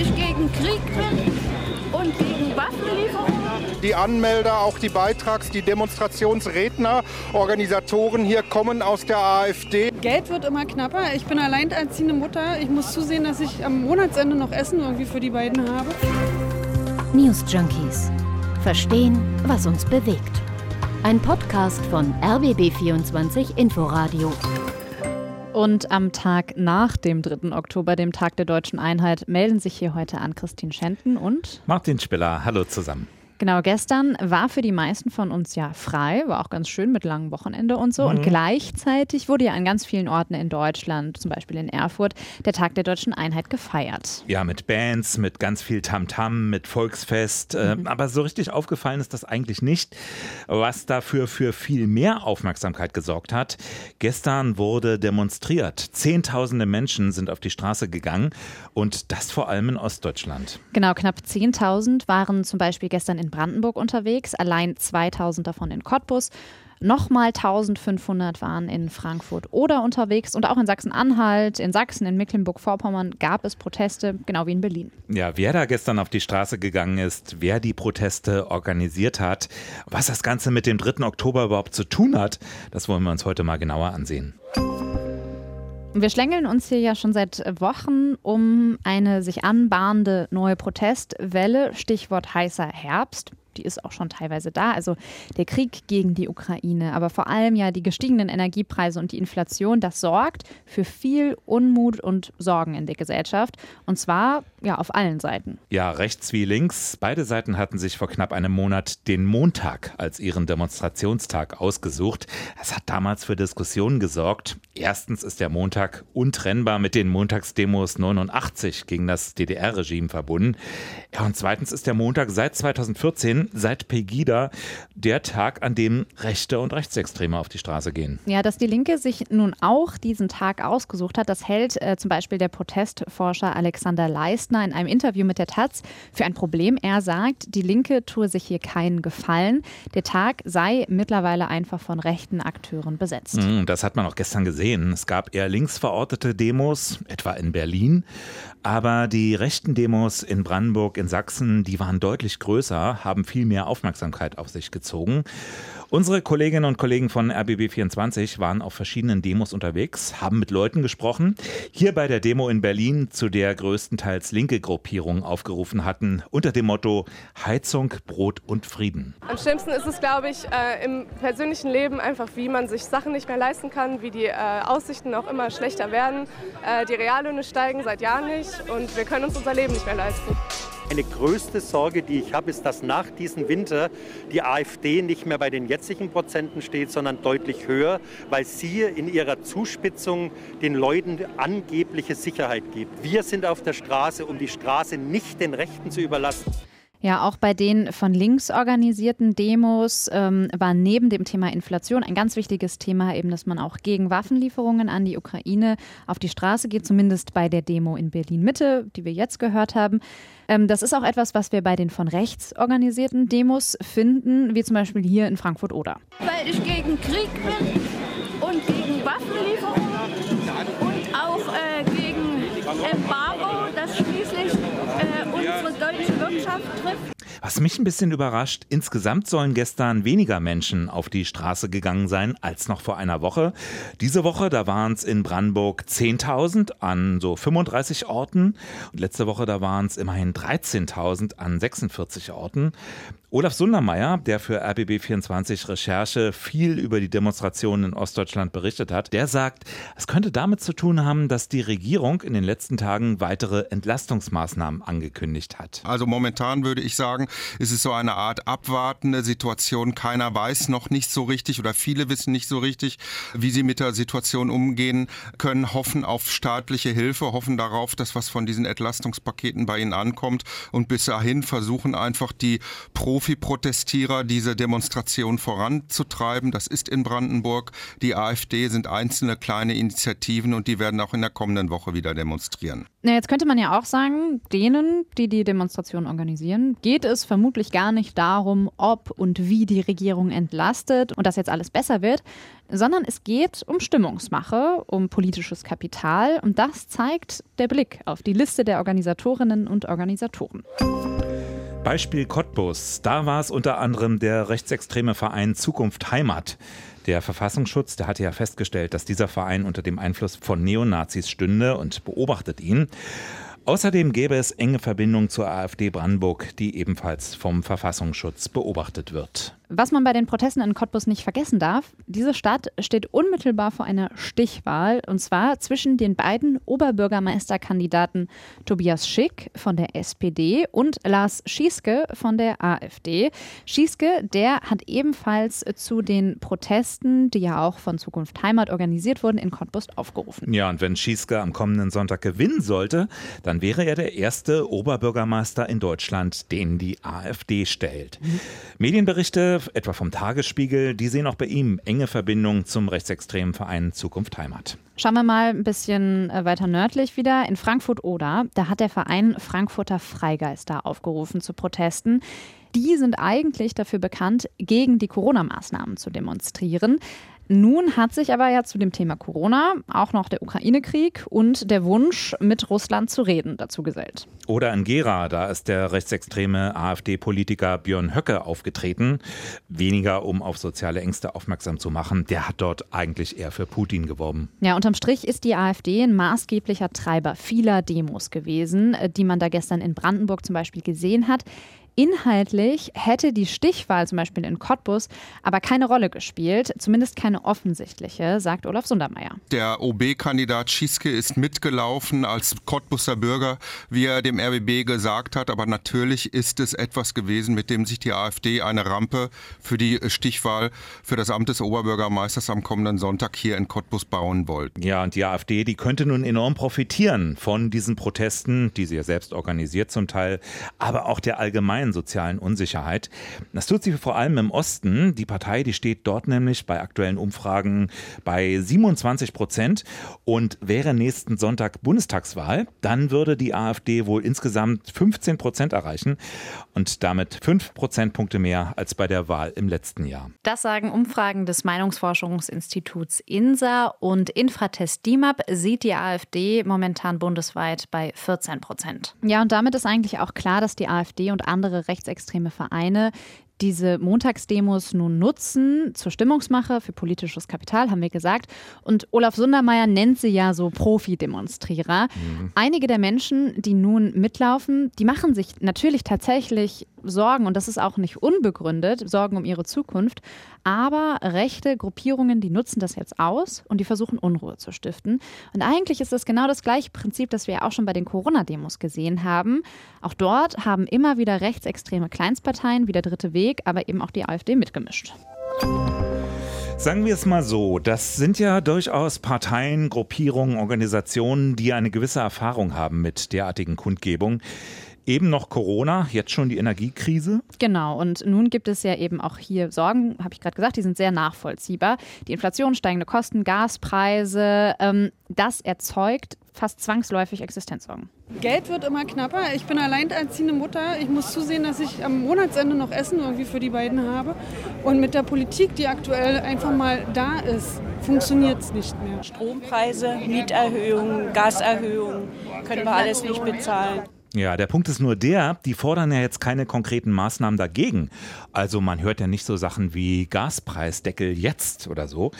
ich gegen Krieg bin und gegen Waffenlieferungen. Die Anmelder, auch die Beitrags-, die Demonstrationsredner, Organisatoren hier kommen aus der AfD. Geld wird immer knapper. Ich bin alleinerziehende Mutter. Ich muss zusehen, dass ich am Monatsende noch Essen irgendwie für die beiden habe. News Junkies. Verstehen, was uns bewegt. Ein Podcast von RBB24 Inforadio. Und am Tag nach dem 3. Oktober, dem Tag der deutschen Einheit, melden sich hier heute an Christine Schenten und Martin Spiller. Hallo zusammen. Genau, gestern war für die meisten von uns ja frei, war auch ganz schön mit langem Wochenende und so. Mhm. Und gleichzeitig wurde ja an ganz vielen Orten in Deutschland, zum Beispiel in Erfurt, der Tag der deutschen Einheit gefeiert. Ja, mit Bands, mit ganz viel Tamtam, -Tam, mit Volksfest. Äh, mhm. aber so richtig aufgefallen ist das eigentlich nicht. Was dafür für viel mehr Aufmerksamkeit gesorgt hat. Gestern wurde demonstriert. Zehntausende Menschen sind auf die Straße gegangen und das vor allem in Ostdeutschland. Genau, knapp 10.000 waren zum Beispiel gestern in Brandenburg unterwegs, allein 2000 davon in Cottbus. Nochmal 1500 waren in Frankfurt oder unterwegs und auch in Sachsen-Anhalt, in Sachsen, in Mecklenburg-Vorpommern gab es Proteste, genau wie in Berlin. Ja, wer da gestern auf die Straße gegangen ist, wer die Proteste organisiert hat, was das Ganze mit dem 3. Oktober überhaupt zu tun hat, das wollen wir uns heute mal genauer ansehen. Wir schlängeln uns hier ja schon seit Wochen um eine sich anbahnende neue Protestwelle, Stichwort heißer Herbst die ist auch schon teilweise da. Also der Krieg gegen die Ukraine, aber vor allem ja die gestiegenen Energiepreise und die Inflation, das sorgt für viel Unmut und Sorgen in der Gesellschaft. Und zwar ja auf allen Seiten. Ja, rechts wie links. Beide Seiten hatten sich vor knapp einem Monat den Montag als ihren Demonstrationstag ausgesucht. Es hat damals für Diskussionen gesorgt. Erstens ist der Montag untrennbar mit den Montagsdemos 89 gegen das DDR-Regime verbunden. Ja, und zweitens ist der Montag seit 2014 seit Pegida der Tag, an dem Rechte und Rechtsextreme auf die Straße gehen. Ja, dass die Linke sich nun auch diesen Tag ausgesucht hat, das hält äh, zum Beispiel der Protestforscher Alexander Leistner in einem Interview mit der Taz für ein Problem. Er sagt, die Linke tue sich hier keinen Gefallen. Der Tag sei mittlerweile einfach von rechten Akteuren besetzt. Mm, das hat man auch gestern gesehen. Es gab eher links verortete Demos, etwa in Berlin. Aber die rechten Demos in Brandenburg, in Sachsen, die waren deutlich größer, haben viel mehr Aufmerksamkeit auf sich gezogen. Unsere Kolleginnen und Kollegen von RBB24 waren auf verschiedenen Demos unterwegs, haben mit Leuten gesprochen. Hier bei der Demo in Berlin, zu der größtenteils linke Gruppierungen aufgerufen hatten, unter dem Motto Heizung, Brot und Frieden. Am schlimmsten ist es, glaube ich, äh, im persönlichen Leben einfach, wie man sich Sachen nicht mehr leisten kann, wie die äh, Aussichten auch immer schlechter werden. Äh, die Reallöhne steigen seit Jahren nicht und wir können uns unser Leben nicht mehr leisten. Meine größte Sorge, die ich habe, ist, dass nach diesem Winter die AfD nicht mehr bei den jetzigen Prozenten steht, sondern deutlich höher, weil sie in ihrer Zuspitzung den Leuten angebliche Sicherheit gibt. Wir sind auf der Straße, um die Straße nicht den Rechten zu überlassen. Ja, auch bei den von links organisierten Demos ähm, war neben dem Thema Inflation ein ganz wichtiges Thema eben, dass man auch gegen Waffenlieferungen an die Ukraine auf die Straße geht, zumindest bei der Demo in Berlin Mitte, die wir jetzt gehört haben. Ähm, das ist auch etwas, was wir bei den von rechts organisierten Demos finden, wie zum Beispiel hier in Frankfurt oder. Weil ich gegen Krieg bin und gegen deutsche Wirtschaft trifft. Was mich ein bisschen überrascht, insgesamt sollen gestern weniger Menschen auf die Straße gegangen sein als noch vor einer Woche. Diese Woche, da waren es in Brandenburg 10.000 an so 35 Orten. Und letzte Woche, da waren es immerhin 13.000 an 46 Orten. Olaf Sundermeier, der für RBB24 Recherche viel über die Demonstrationen in Ostdeutschland berichtet hat, der sagt, es könnte damit zu tun haben, dass die Regierung in den letzten Tagen weitere Entlastungsmaßnahmen angekündigt hat. Also momentan würde ich sagen, ist es so eine Art abwartende Situation. Keiner weiß noch nicht so richtig oder viele wissen nicht so richtig, wie sie mit der Situation umgehen können, hoffen auf staatliche Hilfe, hoffen darauf, dass was von diesen Entlastungspaketen bei ihnen ankommt und bis dahin versuchen einfach die Pro Profi-Protestierer diese Demonstration voranzutreiben. Das ist in Brandenburg. Die AfD sind einzelne kleine Initiativen und die werden auch in der kommenden Woche wieder demonstrieren. Na, jetzt könnte man ja auch sagen, denen, die die Demonstration organisieren, geht es vermutlich gar nicht darum, ob und wie die Regierung entlastet und dass jetzt alles besser wird, sondern es geht um Stimmungsmache, um politisches Kapital und das zeigt der Blick auf die Liste der Organisatorinnen und Organisatoren. Beispiel Cottbus. Da war es unter anderem der rechtsextreme Verein Zukunft Heimat. Der Verfassungsschutz, der hatte ja festgestellt, dass dieser Verein unter dem Einfluss von Neonazis stünde und beobachtet ihn. Außerdem gäbe es enge Verbindungen zur AfD Brandenburg, die ebenfalls vom Verfassungsschutz beobachtet wird. Was man bei den Protesten in Cottbus nicht vergessen darf, diese Stadt steht unmittelbar vor einer Stichwahl und zwar zwischen den beiden Oberbürgermeisterkandidaten Tobias Schick von der SPD und Lars Schieske von der AfD. Schieske, der hat ebenfalls zu den Protesten, die ja auch von Zukunft Heimat organisiert wurden, in Cottbus aufgerufen. Ja, und wenn Schieske am kommenden Sonntag gewinnen sollte, dann wäre er der erste Oberbürgermeister in Deutschland, den die AfD stellt. Mhm. Medienberichte etwa vom Tagesspiegel, die sehen auch bei ihm enge Verbindungen zum rechtsextremen Verein Zukunft Heimat. Schauen wir mal ein bisschen äh, weiter nördlich wieder. In Frankfurt-Oder, da hat der Verein Frankfurter Freigeister aufgerufen zu Protesten. Die sind eigentlich dafür bekannt, gegen die Corona-Maßnahmen zu demonstrieren. Nun hat sich aber ja zu dem Thema Corona auch noch der Ukraine-Krieg und der Wunsch, mit Russland zu reden, dazu gesellt. Oder in Gera, da ist der rechtsextreme AfD-Politiker Björn Höcke aufgetreten. Weniger, um auf soziale Ängste aufmerksam zu machen. Der hat dort eigentlich eher für Putin geworben. Ja, unterm Strich ist die AfD ein maßgeblicher Treiber vieler Demos gewesen, die man da gestern in Brandenburg zum Beispiel gesehen hat. Inhaltlich hätte die Stichwahl zum Beispiel in Cottbus aber keine Rolle gespielt, zumindest keine offensichtliche, sagt Olaf Sundermeier. Der OB-Kandidat Schieske ist mitgelaufen als Cottbuser Bürger, wie er dem RBB gesagt hat, aber natürlich ist es etwas gewesen, mit dem sich die AfD eine Rampe für die Stichwahl für das Amt des Oberbürgermeisters am kommenden Sonntag hier in Cottbus bauen wollte. Ja, und die AfD, die könnte nun enorm profitieren von diesen Protesten, die sie ja selbst organisiert zum Teil, aber auch der allgemeinen allgemeinen sozialen Unsicherheit. Das tut sie vor allem im Osten. Die Partei, die steht dort nämlich bei aktuellen Umfragen bei 27 Prozent. Und wäre nächsten Sonntag Bundestagswahl, dann würde die AfD wohl insgesamt 15 Prozent erreichen und damit fünf Prozentpunkte mehr als bei der Wahl im letzten Jahr. Das sagen Umfragen des Meinungsforschungsinstituts INSA und Infratest DIMAP sieht die AfD momentan bundesweit bei 14 Prozent. Ja, und damit ist eigentlich auch klar, dass die AfD und andere andere rechtsextreme Vereine diese Montagsdemos nun nutzen zur Stimmungsmache für politisches Kapital, haben wir gesagt. Und Olaf Sundermeier nennt sie ja so Profi-Demonstrierer. Mhm. Einige der Menschen, die nun mitlaufen, die machen sich natürlich tatsächlich Sorgen, und das ist auch nicht unbegründet, Sorgen um ihre Zukunft. Aber rechte Gruppierungen, die nutzen das jetzt aus und die versuchen Unruhe zu stiften. Und eigentlich ist das genau das gleiche Prinzip, das wir ja auch schon bei den Corona-Demos gesehen haben. Auch dort haben immer wieder rechtsextreme Kleinstparteien wie der Dritte Weg, aber eben auch die AfD mitgemischt. Sagen wir es mal so, das sind ja durchaus Parteien, Gruppierungen, Organisationen, die eine gewisse Erfahrung haben mit derartigen Kundgebungen. Eben noch Corona, jetzt schon die Energiekrise. Genau, und nun gibt es ja eben auch hier Sorgen, habe ich gerade gesagt, die sind sehr nachvollziehbar. Die Inflation, steigende Kosten, Gaspreise, ähm, das erzeugt fast zwangsläufig Existenzsorgen. Geld wird immer knapper. Ich bin alleinerziehende Mutter. Ich muss zusehen, dass ich am Monatsende noch Essen irgendwie für die beiden habe. Und mit der Politik, die aktuell einfach mal da ist, funktioniert es nicht mehr. Strompreise, Mieterhöhungen, Gaserhöhungen können wir alles nicht bezahlen. Ja, der Punkt ist nur der, die fordern ja jetzt keine konkreten Maßnahmen dagegen. Also man hört ja nicht so Sachen wie Gaspreisdeckel jetzt oder so.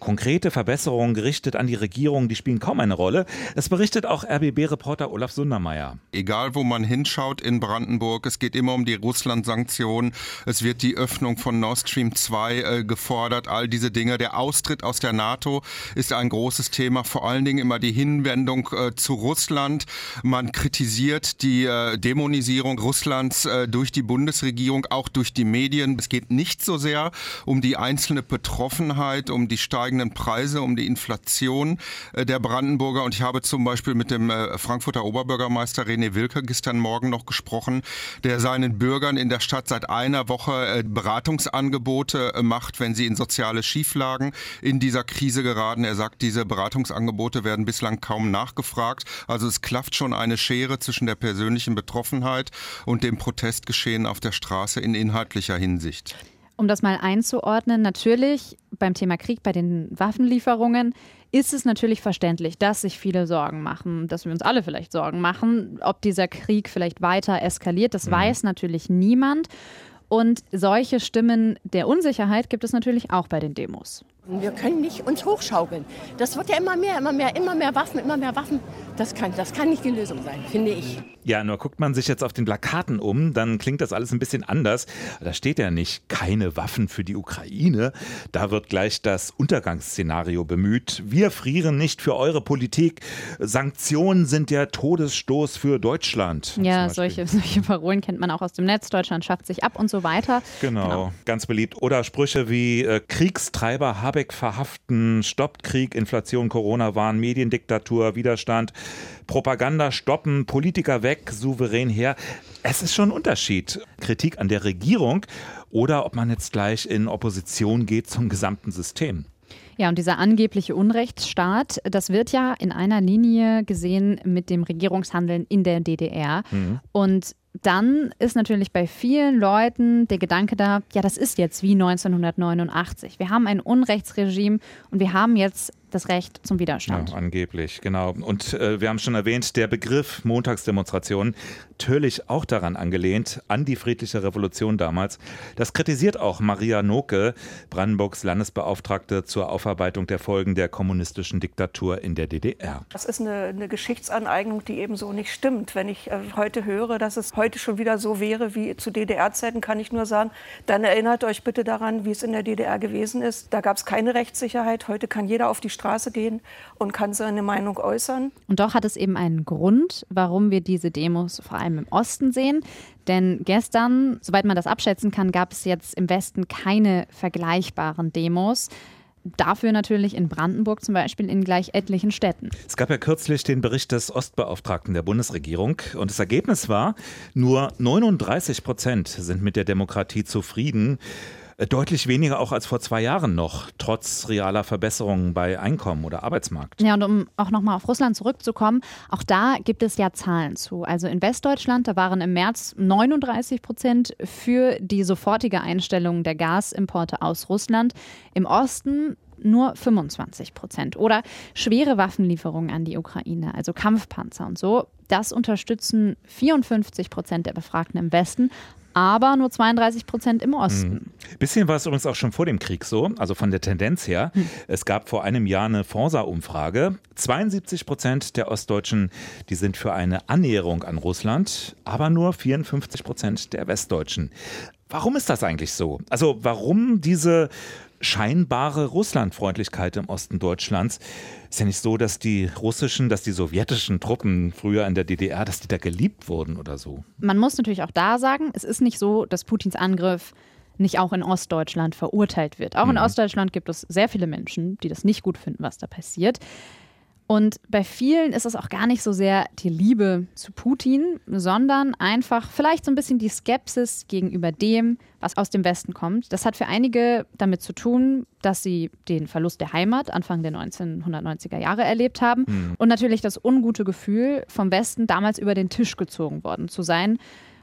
Konkrete Verbesserungen gerichtet an die Regierung, die spielen kaum eine Rolle. Es berichtet auch RBB-Reporter Olaf Sundermeier. Egal, wo man hinschaut in Brandenburg, es geht immer um die Russland-Sanktionen. Es wird die Öffnung von Nord Stream 2 äh, gefordert. All diese Dinge. Der Austritt aus der NATO ist ein großes Thema. Vor allen Dingen immer die Hinwendung äh, zu Russland. Man kritisiert die äh, Dämonisierung Russlands äh, durch die Bundesregierung, auch durch die Medien. Es geht nicht so sehr um die einzelne Betroffenheit, um die steigende steigenden Preise, um die Inflation äh, der Brandenburger. Und ich habe zum Beispiel mit dem äh, Frankfurter Oberbürgermeister René Wilke gestern Morgen noch gesprochen, der seinen Bürgern in der Stadt seit einer Woche äh, Beratungsangebote macht, wenn sie in soziale Schieflagen in dieser Krise geraten. Er sagt, diese Beratungsangebote werden bislang kaum nachgefragt. Also es klafft schon eine Schere zwischen der persönlichen Betroffenheit und dem Protestgeschehen auf der Straße in inhaltlicher Hinsicht. Um das mal einzuordnen, natürlich beim Thema Krieg, bei den Waffenlieferungen, ist es natürlich verständlich, dass sich viele Sorgen machen, dass wir uns alle vielleicht Sorgen machen, ob dieser Krieg vielleicht weiter eskaliert. Das mhm. weiß natürlich niemand. Und solche Stimmen der Unsicherheit gibt es natürlich auch bei den Demos. Wir können nicht uns hochschaukeln. Das wird ja immer mehr, immer mehr, immer mehr Waffen, immer mehr Waffen. Das kann, das kann nicht die Lösung sein, finde ich. Ja, nur guckt man sich jetzt auf den Plakaten um, dann klingt das alles ein bisschen anders. Da steht ja nicht keine Waffen für die Ukraine. Da wird gleich das Untergangsszenario bemüht. Wir frieren nicht für eure Politik. Sanktionen sind der Todesstoß für Deutschland. Ja, solche, solche Parolen kennt man auch aus dem Netz. Deutschland schafft sich ab und so weiter. Genau, genau. ganz beliebt. Oder Sprüche wie äh, Kriegstreiber habe Habeck verhaften, stoppt Krieg, Inflation, Corona-Wahn, Mediendiktatur, Widerstand, Propaganda stoppen, Politiker weg, souverän her. Es ist schon ein Unterschied. Kritik an der Regierung oder ob man jetzt gleich in Opposition geht zum gesamten System. Ja, und dieser angebliche Unrechtsstaat, das wird ja in einer Linie gesehen mit dem Regierungshandeln in der DDR. Mhm. Und dann ist natürlich bei vielen Leuten der Gedanke da, ja, das ist jetzt wie 1989. Wir haben ein Unrechtsregime und wir haben jetzt das Recht zum Widerstand. Ja, angeblich, genau. Und äh, wir haben schon erwähnt, der Begriff Montagsdemonstration, natürlich auch daran angelehnt, an die friedliche Revolution damals. Das kritisiert auch Maria Noke, Brandenburgs Landesbeauftragte zur Aufarbeitung der Folgen der kommunistischen Diktatur in der DDR. Das ist eine, eine Geschichtsaneignung, die eben so nicht stimmt. Wenn ich äh, heute höre, dass es heute schon wieder so wäre wie zu DDR-Zeiten, kann ich nur sagen, dann erinnert euch bitte daran, wie es in der DDR gewesen ist. Da gab es keine Rechtssicherheit. Heute kann jeder auf die Straße gehen und kann seine Meinung äußern. Und doch hat es eben einen Grund, warum wir diese Demos vor allem im Osten sehen. Denn gestern, soweit man das abschätzen kann, gab es jetzt im Westen keine vergleichbaren Demos. Dafür natürlich in Brandenburg zum Beispiel in gleich etlichen Städten. Es gab ja kürzlich den Bericht des Ostbeauftragten der Bundesregierung und das Ergebnis war, nur 39 Prozent sind mit der Demokratie zufrieden. Äh, deutlich weniger auch als vor zwei Jahren noch, trotz realer Verbesserungen bei Einkommen oder Arbeitsmarkt. Ja, und um auch nochmal auf Russland zurückzukommen, auch da gibt es ja Zahlen zu. Also in Westdeutschland, da waren im März 39 Prozent für die sofortige Einstellung der Gasimporte aus Russland. Im Osten nur 25 Prozent. Oder schwere Waffenlieferungen an die Ukraine, also Kampfpanzer und so. Das unterstützen 54 Prozent der Befragten im Westen aber nur 32 Prozent im Osten. Hm. Bisschen war es übrigens auch schon vor dem Krieg so, also von der Tendenz her. Hm. Es gab vor einem Jahr eine Forsa-Umfrage. 72 Prozent der Ostdeutschen, die sind für eine Annäherung an Russland, aber nur 54 Prozent der Westdeutschen. Warum ist das eigentlich so? Also warum diese scheinbare Russlandfreundlichkeit im Osten Deutschlands. Ist ja nicht so, dass die russischen, dass die sowjetischen Truppen früher in der DDR, dass die da geliebt wurden oder so. Man muss natürlich auch da sagen, es ist nicht so, dass Putins Angriff nicht auch in Ostdeutschland verurteilt wird. Auch mhm. in Ostdeutschland gibt es sehr viele Menschen, die das nicht gut finden, was da passiert. Und bei vielen ist es auch gar nicht so sehr die Liebe zu Putin, sondern einfach vielleicht so ein bisschen die Skepsis gegenüber dem, was aus dem Westen kommt. Das hat für einige damit zu tun, dass sie den Verlust der Heimat Anfang der 1990er Jahre erlebt haben mhm. und natürlich das ungute Gefühl, vom Westen damals über den Tisch gezogen worden zu sein.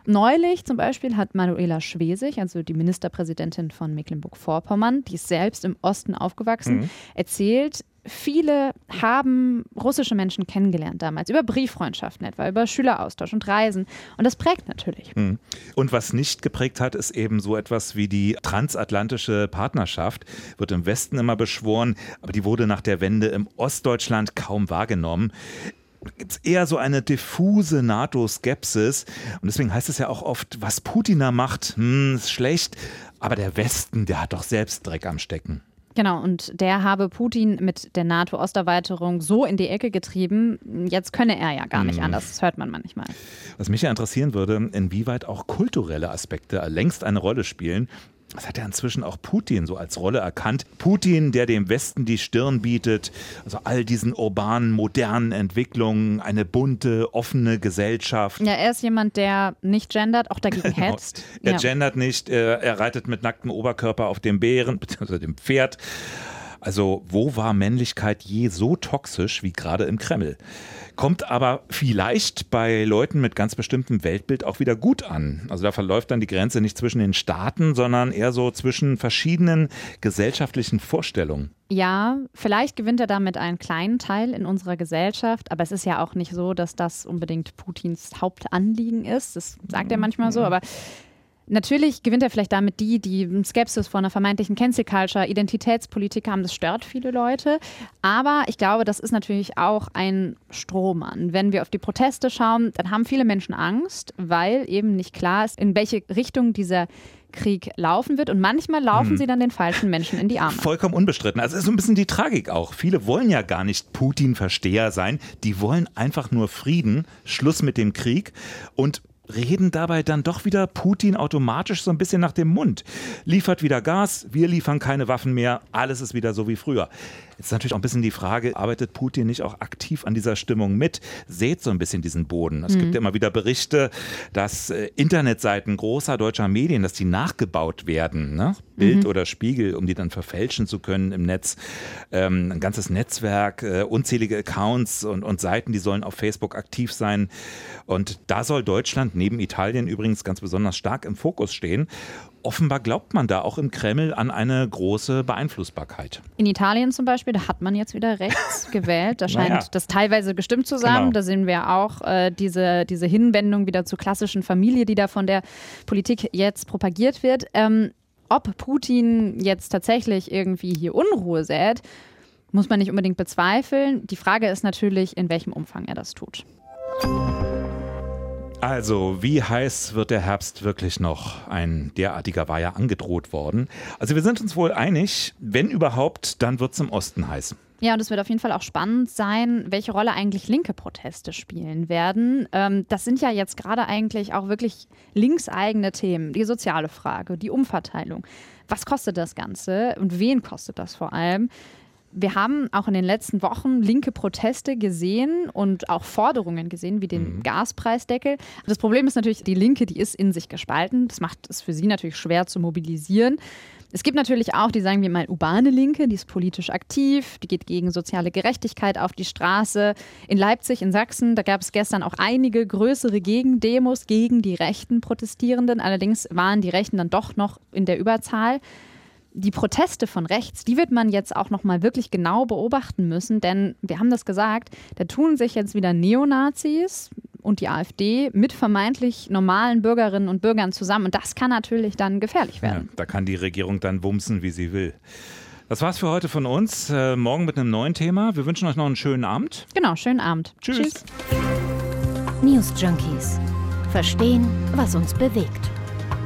Neulich zum Beispiel hat Manuela Schwesig, also die Ministerpräsidentin von Mecklenburg-Vorpommern, die ist selbst im Osten aufgewachsen, mhm. erzählt, viele haben russische Menschen kennengelernt damals, über Brieffreundschaften etwa, über Schüleraustausch und Reisen. Und das prägt natürlich. Hm. Und was nicht geprägt hat, ist eben so etwas wie die transatlantische Partnerschaft. Wird im Westen immer beschworen, aber die wurde nach der Wende im Ostdeutschland kaum wahrgenommen gibt es eher so eine diffuse NATO-Skepsis. Und deswegen heißt es ja auch oft, was Putin macht, hm, ist schlecht. Aber der Westen, der hat doch selbst Dreck am Stecken. Genau, und der habe Putin mit der NATO-Osterweiterung so in die Ecke getrieben, jetzt könne er ja gar nicht mhm. anders. Das hört man manchmal. Was mich ja interessieren würde, inwieweit auch kulturelle Aspekte längst eine Rolle spielen. Das hat ja inzwischen auch Putin so als Rolle erkannt. Putin, der dem Westen die Stirn bietet, also all diesen urbanen, modernen Entwicklungen, eine bunte, offene Gesellschaft. Ja, er ist jemand, der nicht gendert, auch dagegen genau. hetzt. er ja. gendert nicht, er reitet mit nacktem Oberkörper auf dem Bären, beziehungsweise dem Pferd. Also wo war Männlichkeit je so toxisch wie gerade im Kreml? Kommt aber vielleicht bei Leuten mit ganz bestimmtem Weltbild auch wieder gut an. Also da verläuft dann die Grenze nicht zwischen den Staaten, sondern eher so zwischen verschiedenen gesellschaftlichen Vorstellungen. Ja, vielleicht gewinnt er damit einen kleinen Teil in unserer Gesellschaft, aber es ist ja auch nicht so, dass das unbedingt Putins Hauptanliegen ist. Das sagt er manchmal so, aber Natürlich gewinnt er vielleicht damit die, die Skepsis vor einer vermeintlichen Cancel Culture, Identitätspolitik haben. Das stört viele Leute. Aber ich glaube, das ist natürlich auch ein Strohmann. Wenn wir auf die Proteste schauen, dann haben viele Menschen Angst, weil eben nicht klar ist, in welche Richtung dieser Krieg laufen wird und manchmal laufen hm. sie dann den falschen Menschen in die Arme. Vollkommen unbestritten. Also es ist so ein bisschen die Tragik auch. Viele wollen ja gar nicht Putin-Versteher sein. Die wollen einfach nur Frieden, Schluss mit dem Krieg und reden dabei dann doch wieder Putin automatisch so ein bisschen nach dem Mund. Liefert wieder Gas, wir liefern keine Waffen mehr, alles ist wieder so wie früher. Jetzt ist natürlich auch ein bisschen die Frage, arbeitet Putin nicht auch aktiv an dieser Stimmung mit? Seht so ein bisschen diesen Boden. Es mhm. gibt ja immer wieder Berichte, dass äh, Internetseiten großer deutscher Medien, dass die nachgebaut werden, ne? Bild mhm. oder Spiegel, um die dann verfälschen zu können im Netz. Ähm, ein ganzes Netzwerk, äh, unzählige Accounts und, und Seiten, die sollen auf Facebook aktiv sein. Und da soll Deutschland neben Italien übrigens ganz besonders stark im Fokus stehen offenbar glaubt man da auch im Kreml an eine große Beeinflussbarkeit. In Italien zum Beispiel, da hat man jetzt wieder rechts gewählt. Da scheint naja. das teilweise gestimmt zu sein. Genau. Da sehen wir auch äh, diese, diese Hinwendung wieder zur klassischen Familie, die da von der Politik jetzt propagiert wird. Ähm, ob Putin jetzt tatsächlich irgendwie hier Unruhe sät, muss man nicht unbedingt bezweifeln. Die Frage ist natürlich, in welchem Umfang er das tut. Also, wie heiß wird der Herbst wirklich noch? Ein derartiger war ja angedroht worden. Also, wir sind uns wohl einig, wenn überhaupt, dann wird es im Osten heiß. Ja, und es wird auf jeden Fall auch spannend sein, welche Rolle eigentlich linke Proteste spielen werden. Ähm, das sind ja jetzt gerade eigentlich auch wirklich linkseigene Themen. Die soziale Frage, die Umverteilung. Was kostet das Ganze und wen kostet das vor allem? Wir haben auch in den letzten Wochen linke Proteste gesehen und auch Forderungen gesehen, wie den mhm. Gaspreisdeckel. Das Problem ist natürlich, die Linke, die ist in sich gespalten. Das macht es für sie natürlich schwer zu mobilisieren. Es gibt natürlich auch die, sagen wir mal, urbane Linke, die ist politisch aktiv, die geht gegen soziale Gerechtigkeit auf die Straße. In Leipzig, in Sachsen, da gab es gestern auch einige größere Gegendemos gegen die rechten Protestierenden. Allerdings waren die Rechten dann doch noch in der Überzahl die Proteste von rechts, die wird man jetzt auch noch mal wirklich genau beobachten müssen, denn wir haben das gesagt, da tun sich jetzt wieder Neonazis und die AfD mit vermeintlich normalen Bürgerinnen und Bürgern zusammen und das kann natürlich dann gefährlich werden. Ja, da kann die Regierung dann wumsen, wie sie will. Das war's für heute von uns. Äh, morgen mit einem neuen Thema. Wir wünschen euch noch einen schönen Abend. Genau, schönen Abend. Tschüss. Tschüss. News Junkies. Verstehen, was uns bewegt.